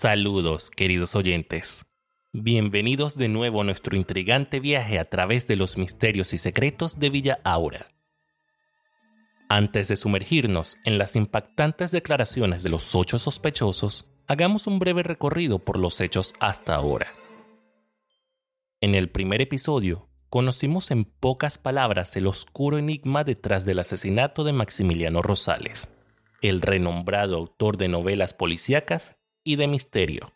Saludos, queridos oyentes. Bienvenidos de nuevo a nuestro intrigante viaje a través de los misterios y secretos de Villa Aura. Antes de sumergirnos en las impactantes declaraciones de los ocho sospechosos, hagamos un breve recorrido por los hechos hasta ahora. En el primer episodio, conocimos en pocas palabras el oscuro enigma detrás del asesinato de Maximiliano Rosales, el renombrado autor de novelas policíacas y de misterio.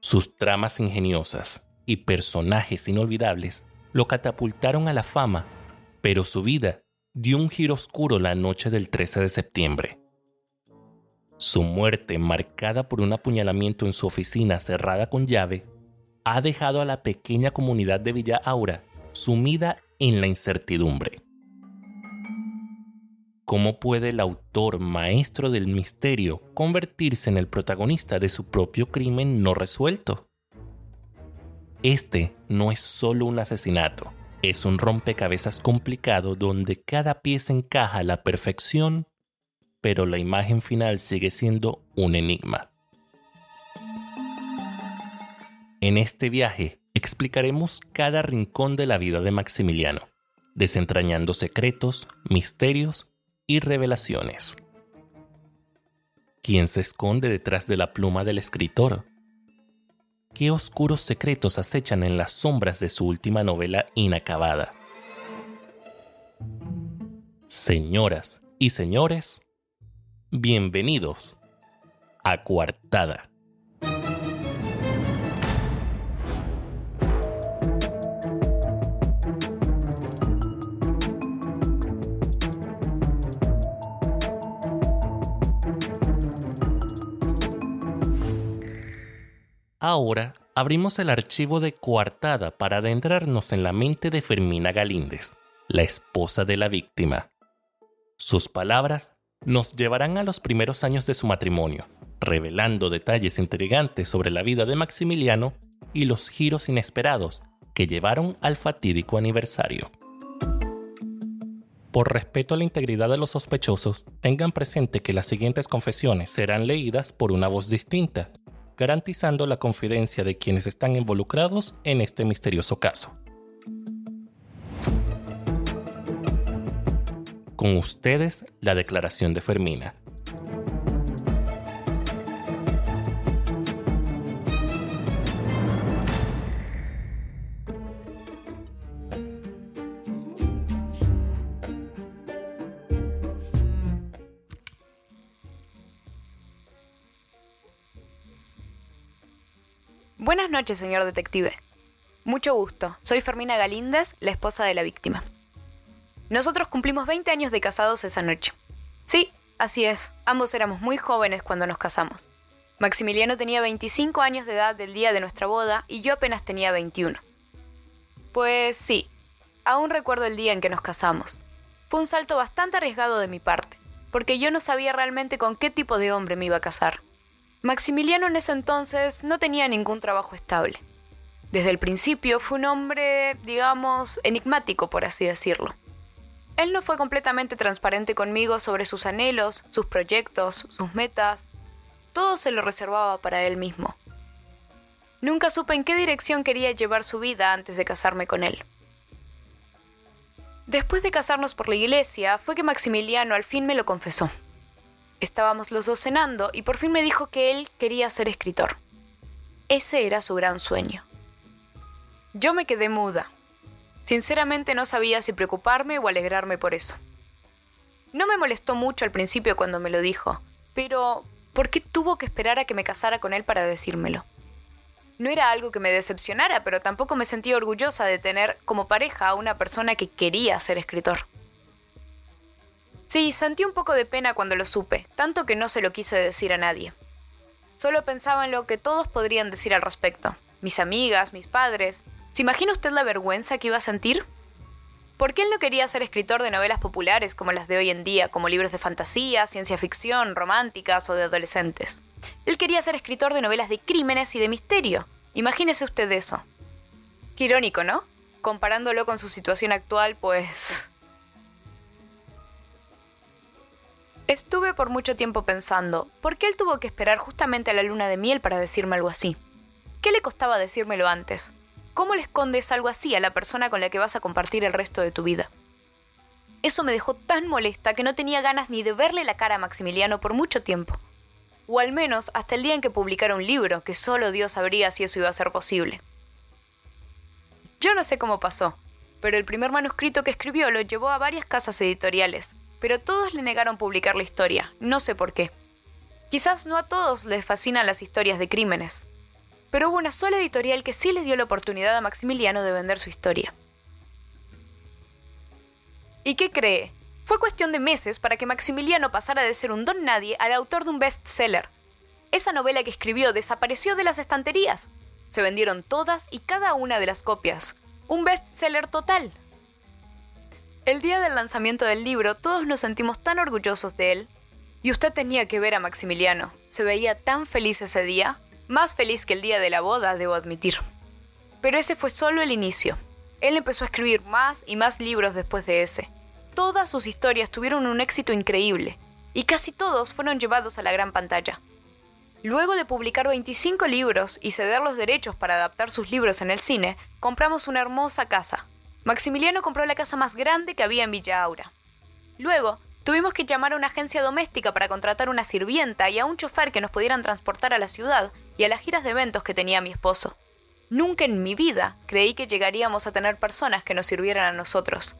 Sus tramas ingeniosas y personajes inolvidables lo catapultaron a la fama, pero su vida dio un giro oscuro la noche del 13 de septiembre. Su muerte, marcada por un apuñalamiento en su oficina cerrada con llave, ha dejado a la pequeña comunidad de Villa Aura sumida en la incertidumbre. ¿Cómo puede el autor maestro del misterio convertirse en el protagonista de su propio crimen no resuelto? Este no es solo un asesinato, es un rompecabezas complicado donde cada pieza encaja a la perfección, pero la imagen final sigue siendo un enigma. En este viaje explicaremos cada rincón de la vida de Maximiliano, desentrañando secretos, misterios y revelaciones. ¿Quién se esconde detrás de la pluma del escritor? ¿Qué oscuros secretos acechan en las sombras de su última novela inacabada? Señoras y señores, bienvenidos a Coartada. Ahora abrimos el archivo de coartada para adentrarnos en la mente de Fermina Galíndez, la esposa de la víctima. Sus palabras nos llevarán a los primeros años de su matrimonio, revelando detalles intrigantes sobre la vida de Maximiliano y los giros inesperados que llevaron al fatídico aniversario. Por respeto a la integridad de los sospechosos, tengan presente que las siguientes confesiones serán leídas por una voz distinta garantizando la confidencia de quienes están involucrados en este misterioso caso. Con ustedes, la declaración de Fermina. Buenas noches, señor detective. Mucho gusto. Soy Fermina Galíndez, la esposa de la víctima. Nosotros cumplimos 20 años de casados esa noche. Sí, así es. Ambos éramos muy jóvenes cuando nos casamos. Maximiliano tenía 25 años de edad del día de nuestra boda y yo apenas tenía 21. Pues sí, aún recuerdo el día en que nos casamos. Fue un salto bastante arriesgado de mi parte, porque yo no sabía realmente con qué tipo de hombre me iba a casar. Maximiliano en ese entonces no tenía ningún trabajo estable. Desde el principio fue un hombre, digamos, enigmático, por así decirlo. Él no fue completamente transparente conmigo sobre sus anhelos, sus proyectos, sus metas. Todo se lo reservaba para él mismo. Nunca supe en qué dirección quería llevar su vida antes de casarme con él. Después de casarnos por la iglesia, fue que Maximiliano al fin me lo confesó. Estábamos los dos cenando y por fin me dijo que él quería ser escritor. Ese era su gran sueño. Yo me quedé muda. Sinceramente no sabía si preocuparme o alegrarme por eso. No me molestó mucho al principio cuando me lo dijo, pero ¿por qué tuvo que esperar a que me casara con él para decírmelo? No era algo que me decepcionara, pero tampoco me sentía orgullosa de tener como pareja a una persona que quería ser escritor. Sí, sentí un poco de pena cuando lo supe, tanto que no se lo quise decir a nadie. Solo pensaba en lo que todos podrían decir al respecto. Mis amigas, mis padres. ¿Se imagina usted la vergüenza que iba a sentir? Porque él no quería ser escritor de novelas populares como las de hoy en día, como libros de fantasía, ciencia ficción, románticas o de adolescentes. Él quería ser escritor de novelas de crímenes y de misterio. Imagínese usted eso. Qué irónico, ¿no? Comparándolo con su situación actual, pues Estuve por mucho tiempo pensando, ¿por qué él tuvo que esperar justamente a la luna de miel para decirme algo así? ¿Qué le costaba decírmelo antes? ¿Cómo le escondes algo así a la persona con la que vas a compartir el resto de tu vida? Eso me dejó tan molesta que no tenía ganas ni de verle la cara a Maximiliano por mucho tiempo. O al menos hasta el día en que publicara un libro, que solo Dios sabría si eso iba a ser posible. Yo no sé cómo pasó, pero el primer manuscrito que escribió lo llevó a varias casas editoriales, pero todos le negaron publicar la historia, no sé por qué. Quizás no a todos les fascinan las historias de crímenes, pero hubo una sola editorial que sí le dio la oportunidad a Maximiliano de vender su historia. ¿Y qué cree? Fue cuestión de meses para que Maximiliano pasara de ser un don nadie al autor de un bestseller. Esa novela que escribió desapareció de las estanterías. Se vendieron todas y cada una de las copias. Un bestseller total. El día del lanzamiento del libro todos nos sentimos tan orgullosos de él. Y usted tenía que ver a Maximiliano. Se veía tan feliz ese día, más feliz que el día de la boda, debo admitir. Pero ese fue solo el inicio. Él empezó a escribir más y más libros después de ese. Todas sus historias tuvieron un éxito increíble, y casi todos fueron llevados a la gran pantalla. Luego de publicar 25 libros y ceder los derechos para adaptar sus libros en el cine, compramos una hermosa casa, Maximiliano compró la casa más grande que había en Villa Aura. Luego, tuvimos que llamar a una agencia doméstica para contratar una sirvienta y a un chofer que nos pudieran transportar a la ciudad y a las giras de eventos que tenía mi esposo. Nunca en mi vida creí que llegaríamos a tener personas que nos sirvieran a nosotros.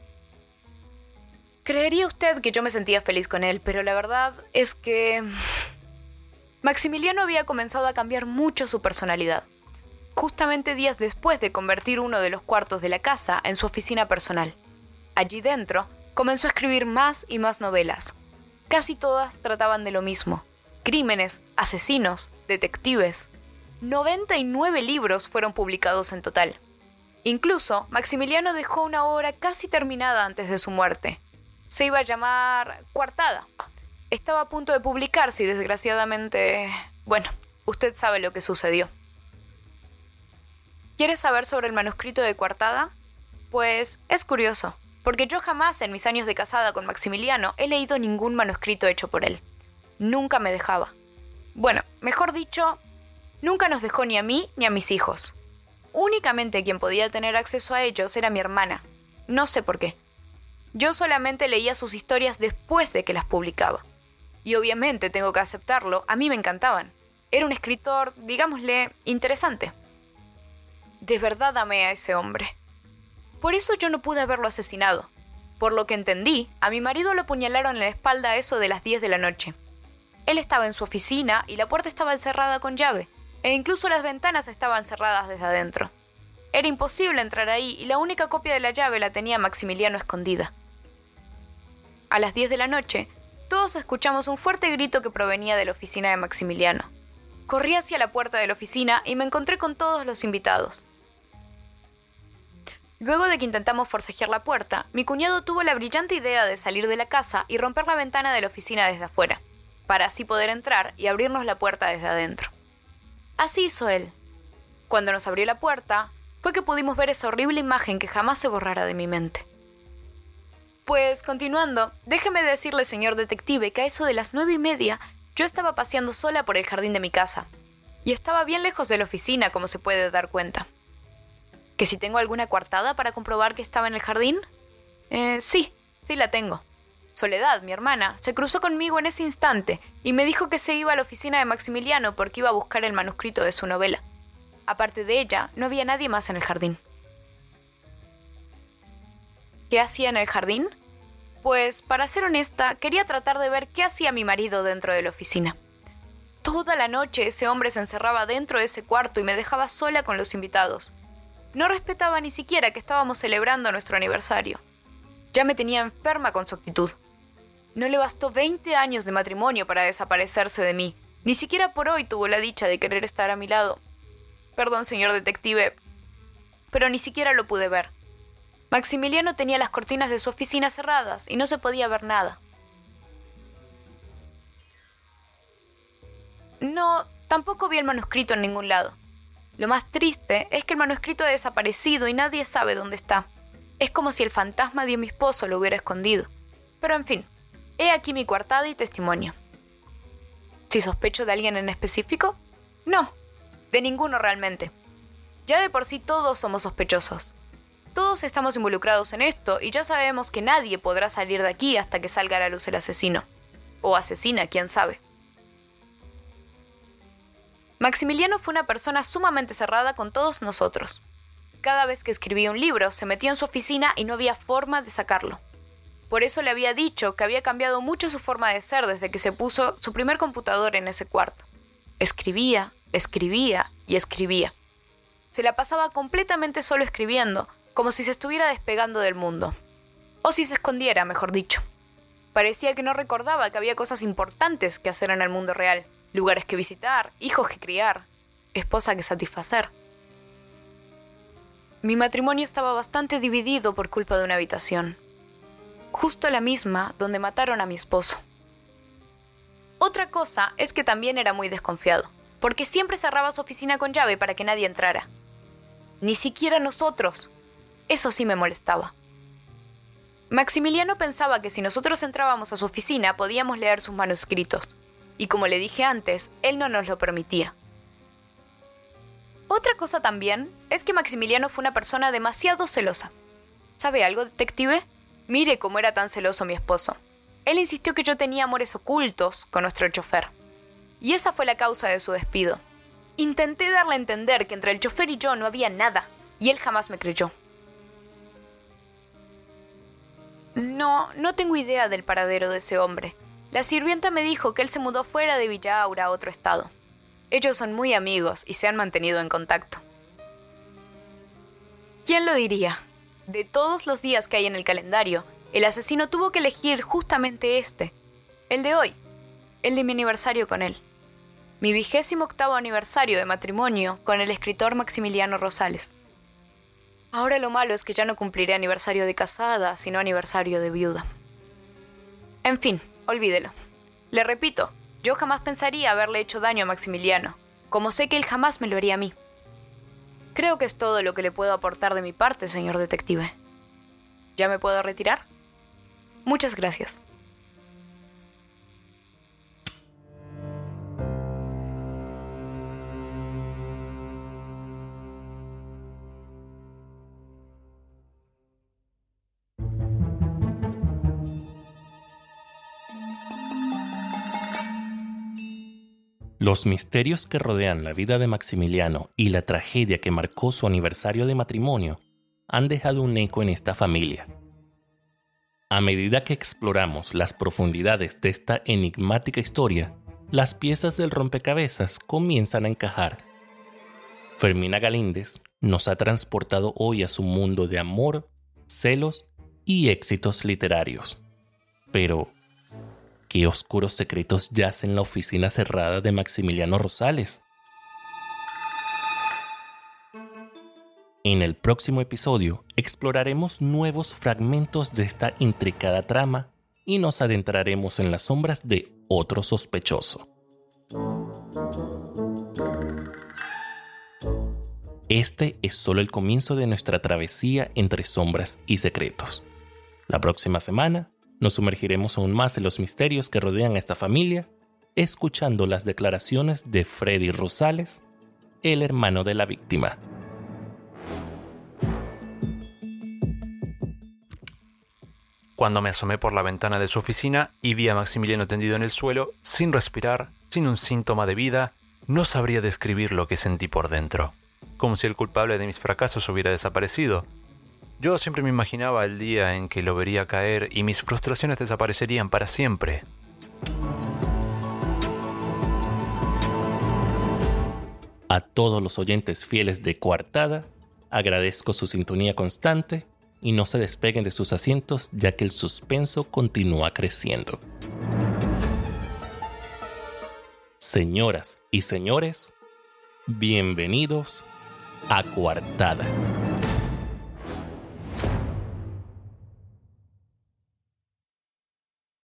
Creería usted que yo me sentía feliz con él, pero la verdad es que... Maximiliano había comenzado a cambiar mucho su personalidad justamente días después de convertir uno de los cuartos de la casa en su oficina personal. Allí dentro, comenzó a escribir más y más novelas. Casi todas trataban de lo mismo. Crímenes, asesinos, detectives. 99 libros fueron publicados en total. Incluso, Maximiliano dejó una obra casi terminada antes de su muerte. Se iba a llamar Cuartada. Estaba a punto de publicarse y desgraciadamente... Bueno, usted sabe lo que sucedió. ¿Quieres saber sobre el manuscrito de Cuartada? Pues es curioso, porque yo jamás en mis años de casada con Maximiliano he leído ningún manuscrito hecho por él. Nunca me dejaba. Bueno, mejor dicho, nunca nos dejó ni a mí ni a mis hijos. Únicamente quien podía tener acceso a ellos era mi hermana. No sé por qué. Yo solamente leía sus historias después de que las publicaba. Y obviamente tengo que aceptarlo, a mí me encantaban. Era un escritor, digámosle, interesante. De verdad amé a ese hombre. Por eso yo no pude haberlo asesinado. Por lo que entendí, a mi marido lo apuñalaron en la espalda a eso de las 10 de la noche. Él estaba en su oficina y la puerta estaba cerrada con llave, e incluso las ventanas estaban cerradas desde adentro. Era imposible entrar ahí y la única copia de la llave la tenía Maximiliano escondida. A las 10 de la noche, todos escuchamos un fuerte grito que provenía de la oficina de Maximiliano. Corrí hacia la puerta de la oficina y me encontré con todos los invitados. Luego de que intentamos forcejear la puerta, mi cuñado tuvo la brillante idea de salir de la casa y romper la ventana de la oficina desde afuera, para así poder entrar y abrirnos la puerta desde adentro. Así hizo él. Cuando nos abrió la puerta, fue que pudimos ver esa horrible imagen que jamás se borrará de mi mente. Pues, continuando, déjeme decirle, señor detective, que a eso de las nueve y media yo estaba paseando sola por el jardín de mi casa, y estaba bien lejos de la oficina, como se puede dar cuenta. ¿Que si tengo alguna coartada para comprobar que estaba en el jardín? Eh, sí, sí la tengo. Soledad, mi hermana, se cruzó conmigo en ese instante y me dijo que se iba a la oficina de Maximiliano porque iba a buscar el manuscrito de su novela. Aparte de ella, no había nadie más en el jardín. ¿Qué hacía en el jardín? Pues, para ser honesta, quería tratar de ver qué hacía mi marido dentro de la oficina. Toda la noche ese hombre se encerraba dentro de ese cuarto y me dejaba sola con los invitados. No respetaba ni siquiera que estábamos celebrando nuestro aniversario. Ya me tenía enferma con su actitud. No le bastó 20 años de matrimonio para desaparecerse de mí. Ni siquiera por hoy tuvo la dicha de querer estar a mi lado. Perdón, señor detective, pero ni siquiera lo pude ver. Maximiliano tenía las cortinas de su oficina cerradas y no se podía ver nada. No, tampoco vi el manuscrito en ningún lado. Lo más triste es que el manuscrito ha desaparecido y nadie sabe dónde está. Es como si el fantasma de mi esposo lo hubiera escondido. Pero en fin, He aquí mi coartada y testimonio. ¿Si sospecho de alguien en específico? No, de ninguno realmente. Ya de por sí todos somos sospechosos. Todos estamos involucrados en esto y ya sabemos que nadie podrá salir de aquí hasta que salga a la luz el asesino. O asesina, quién sabe. Maximiliano fue una persona sumamente cerrada con todos nosotros. Cada vez que escribía un libro, se metía en su oficina y no había forma de sacarlo. Por eso le había dicho que había cambiado mucho su forma de ser desde que se puso su primer computador en ese cuarto. Escribía, escribía y escribía. Se la pasaba completamente solo escribiendo, como si se estuviera despegando del mundo. O si se escondiera, mejor dicho. Parecía que no recordaba que había cosas importantes que hacer en el mundo real, lugares que visitar, hijos que criar, esposa que satisfacer. Mi matrimonio estaba bastante dividido por culpa de una habitación, justo la misma donde mataron a mi esposo. Otra cosa es que también era muy desconfiado, porque siempre cerraba su oficina con llave para que nadie entrara. Ni siquiera nosotros. Eso sí me molestaba. Maximiliano pensaba que si nosotros entrábamos a su oficina podíamos leer sus manuscritos, y como le dije antes, él no nos lo permitía. Otra cosa también es que Maximiliano fue una persona demasiado celosa. ¿Sabe algo, detective? Mire cómo era tan celoso mi esposo. Él insistió que yo tenía amores ocultos con nuestro chofer. Y esa fue la causa de su despido. Intenté darle a entender que entre el chofer y yo no había nada, y él jamás me creyó. No, no tengo idea del paradero de ese hombre. La sirvienta me dijo que él se mudó fuera de Villa Aura a otro estado. Ellos son muy amigos y se han mantenido en contacto. ¿Quién lo diría? De todos los días que hay en el calendario, el asesino tuvo que elegir justamente este, el de hoy, el de mi aniversario con él. Mi vigésimo octavo aniversario de matrimonio con el escritor Maximiliano Rosales. Ahora lo malo es que ya no cumpliré aniversario de casada, sino aniversario de viuda. En fin, olvídelo. Le repito, yo jamás pensaría haberle hecho daño a Maximiliano, como sé que él jamás me lo haría a mí. Creo que es todo lo que le puedo aportar de mi parte, señor detective. ¿Ya me puedo retirar? Muchas gracias. Los misterios que rodean la vida de Maximiliano y la tragedia que marcó su aniversario de matrimonio han dejado un eco en esta familia. A medida que exploramos las profundidades de esta enigmática historia, las piezas del rompecabezas comienzan a encajar. Fermina Galíndez nos ha transportado hoy a su mundo de amor, celos y éxitos literarios. Pero, ¿Qué oscuros secretos yacen en la oficina cerrada de Maximiliano Rosales? En el próximo episodio exploraremos nuevos fragmentos de esta intricada trama y nos adentraremos en las sombras de otro sospechoso. Este es solo el comienzo de nuestra travesía entre sombras y secretos. La próxima semana nos sumergiremos aún más en los misterios que rodean a esta familia, escuchando las declaraciones de Freddy Rosales, el hermano de la víctima. Cuando me asomé por la ventana de su oficina y vi a Maximiliano tendido en el suelo, sin respirar, sin un síntoma de vida, no sabría describir lo que sentí por dentro. Como si el culpable de mis fracasos hubiera desaparecido, yo siempre me imaginaba el día en que lo vería caer y mis frustraciones desaparecerían para siempre. A todos los oyentes fieles de Coartada, agradezco su sintonía constante y no se despeguen de sus asientos ya que el suspenso continúa creciendo. Señoras y señores, bienvenidos a Coartada.